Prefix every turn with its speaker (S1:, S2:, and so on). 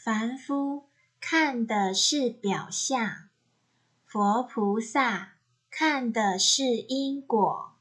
S1: 凡夫看的是表象。佛菩萨看的是因果。